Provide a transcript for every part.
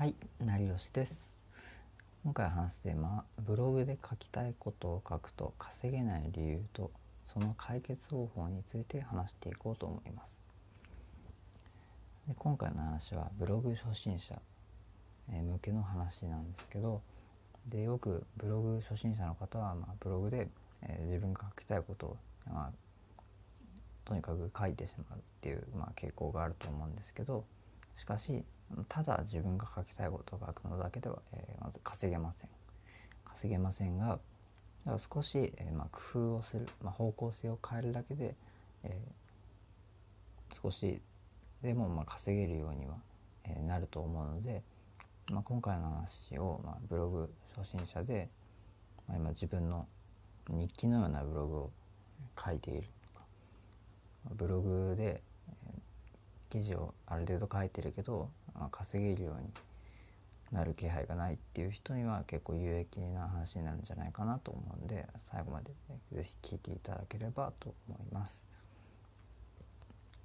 はい、成吉です。今回話すテーマはブログで書きたいことを書くと稼げない理由とその解決方法について話していこうと思います。で今回の話はブログ初心者向けの話なんですけどでよくブログ初心者の方は、まあ、ブログで、えー、自分が書きたいことを、まあ、とにかく書いてしまうっていう、まあ、傾向があると思うんですけどしかしただ自分が書きたいことを書くのだけでは、えー、まず稼げません。稼げませんが少し、えー、まあ、工夫をする、まあ、方向性を変えるだけで、えー、少しでもまあ稼げるようには、えなると思うので、まあ、今回の話を、まあ、ブログ初心者で、まあ、今自分の日記のようなブログを書いているとかブログで記事をある程度書いてるけど、ま、稼げるようになる気配がないっていう人には結構有益な話になるんじゃないかなと思うんで最後までね是非聞いていただければと思います。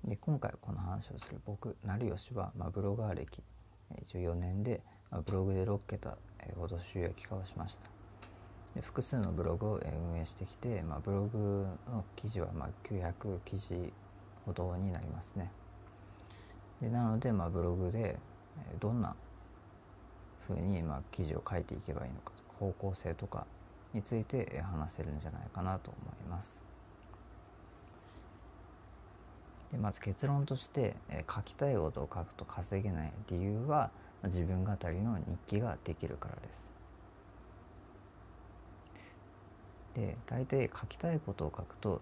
で今回この話をする僕成吉は、まあ、ブロガー歴14年で、まあ、ブログで6桁ほど収益化をしましたで複数のブログを運営してきて、まあ、ブログの記事はま900記事ほどになりますねでなので、まあ、ブログでどんなふうにまあ記事を書いていけばいいのか方向性とかについて話せるんじゃないかなと思います。でまず結論として書きたいことを書くと稼げない理由は自分語りの日記ができるからです。で大体書きたいことを書くと、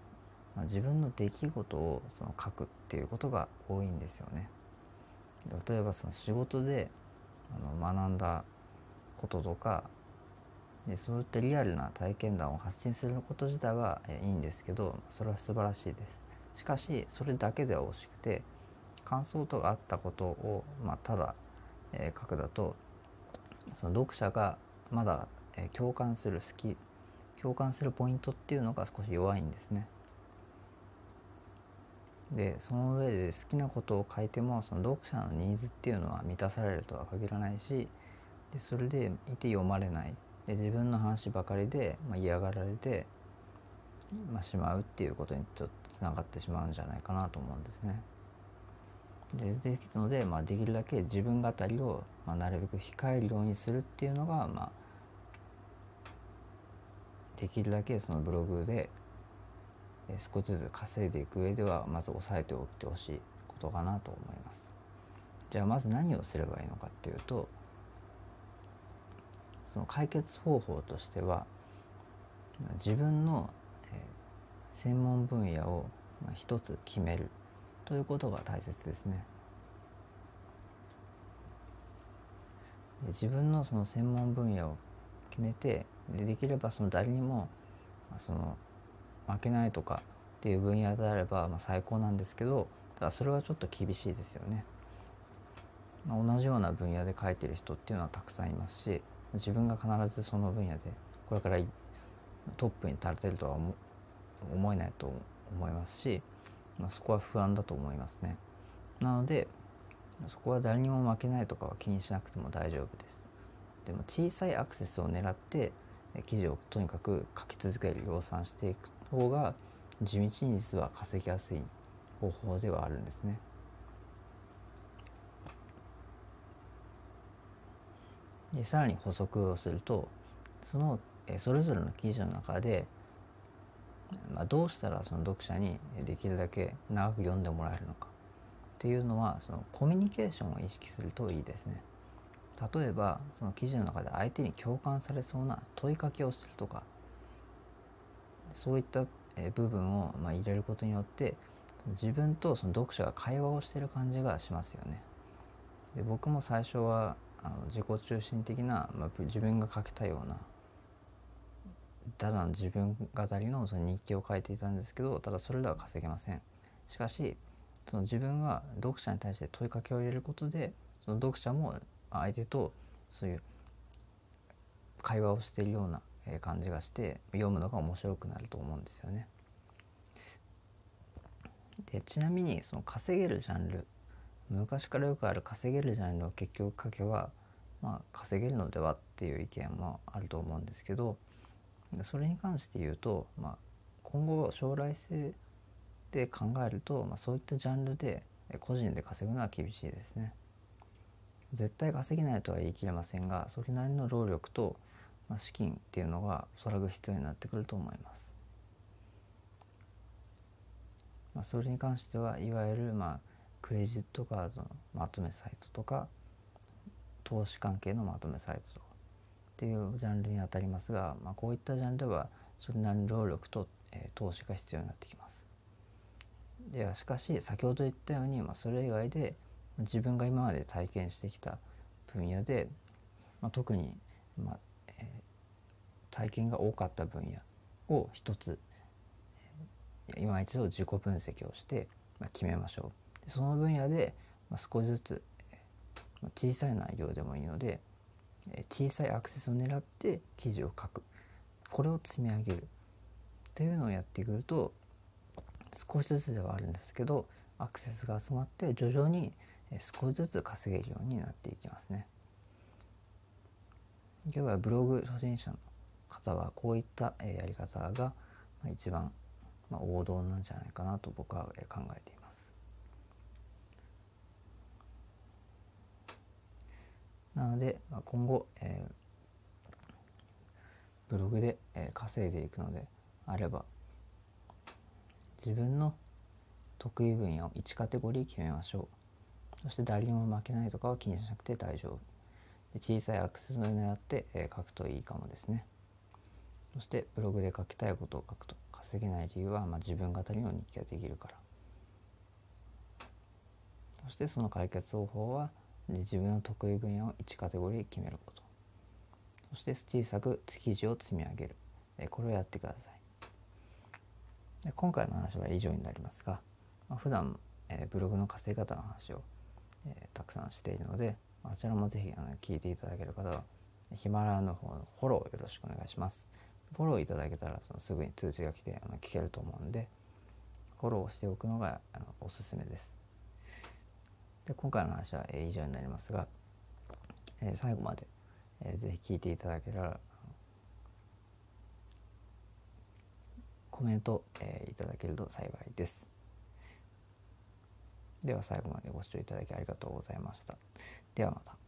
まあ、自分の出来事をその書くっていうことが多いんですよね。例えばその仕事であの学んだこととかでそういったリアルな体験談を発信すること自体はいいんですけどそれは素晴らしいです。しかしそれだけでは惜しくて感想とかあったことを、まあ、ただ、えー、書くだとその読者がまだ、えー、共感する好き共感するポイントっていうのが少し弱いんですね。でその上で好きなことを書いてもその読者のニーズっていうのは満たされるとは限らないしでそれでいて読まれないで自分の話ばかりで、まあ、嫌がられて、まあ、しまうっていうことにちょっとつながってしまうんじゃないかなと思うんですね。でですので、まあ、できるだけ自分語りを、まあ、なるべく控えるようにするっていうのが、まあ、できるだけそのブログで少しずつ稼いでいく上ではまず押さえておいてほしいことかなと思います。じゃあまず何をすればいいのかっていうとその解決方法としては自分の専門分野を一つ決めるということが大切ですね。自分のその専門分野を決めてでできればその誰にもその負けないとかっていう分野であれば、まあ、最高なんですけどただそれはちょっと厳しいですよね。まあ、同じような分野で書いてる人っていうのはたくさんいますし自分が必ずその分野でこれからトップに立てるとは思えないと思いますし、まあ、そこは不安だと思いますね。なのでそこは誰にも負けないとかは気にしなくても大丈夫です。でも小さいアクセスを狙って記事をとにかく書き続ける量産していく方が地道に実は稼ぎやすい方法ではあるんですね。でさらに補足をするとそのそれぞれの記事の中で、まあ、どうしたらその読者にできるだけ長く読んでもらえるのかっていうのはそのコミュニケーションを意識するといいですね。例えばその記事の中で相手に共感されそうな問いかけをするとかそういった部分をま入れることによって自分とその読者が会話をしてる感じがしますよね。で僕も最初はあの自己中心的な、まあ、自分が書きたようなただの自分語りのその日記を書いていたんですけどただそれでは稼げません。しかしその自分が読者に対して問いかけを入れることでその読者も相手とそういう会話をしているような感じがして読むのが面白くなると思うんですよね。でちなみにその稼げるジャンル昔からよくある稼げるジャンルを結局書けばまあ、稼げるのではっていう意見もあると思うんですけどそれに関して言うと、まあ、今後将来性で考えると、まあ、そういったジャンルで個人で稼ぐのは厳しいですね。絶対稼げないとは言い切れませんがそれなりの労力と、まあ、資金っていうのがおそらく必要になってくると思います。まあ、それに関してはいわゆる、まあ、クレジットカードのまとめサイトとか投資関係のまとめサイトとかっていうジャンルにあたりますが、まあ、こういったジャンルではそれなりの労力と、えー、投資が必要になってきます。ではしかし先ほど言ったように、まあ、それ以外で自分が今まで体験してきた分野で、まあ、特に、まあえー、体験が多かった分野を一つ今一度自己分析をして、まあ、決めましょう。その分野で、まあ、少しずつ、まあ、小さい内容でもいいのでえ小さいアクセスを狙って記事を書くこれを積み上げるっていうのをやってくると少しずつではあるんですけどアクセスが集まって徐々に少しずつ稼げるようになっていきますね。今日はブログ初心者の方はこういったやり方が一番王道なんじゃないかなと僕は考えています。なので今後、え、ブログで稼いでいくのであれば自分の得意分野を1カテゴリー決めましょうそして誰にも負けないとかは気にしなくて大丈夫。で小さいアクセスを狙って、えー、書くといいかもですね。そしてブログで書きたいことを書くと稼げない理由は、まあ、自分語りの日記ができるから。そしてその解決方法は自分の得意分野を1カテゴリー決めること。そして小さく記事を積み上げる。これをやってください。で今回の話は以上になりますが、まあ、普段、えー、ブログの稼ぎ方の話を、えー、たくさんしているのであちらもぜひあの聞いていただける方はヒマラヤの方のフォローよろしくお願いします。フォローいただけたらそのすぐに通知が来てあの聞けると思うんでフォローしておくのがあのおすすめです。で今回の話は、えー、以上になりますが、えー、最後まで、えー、ぜひ聞いていただけたらコメント、えー、いただけると幸いです。では最後までご視聴いただきありがとうございました。ではまた。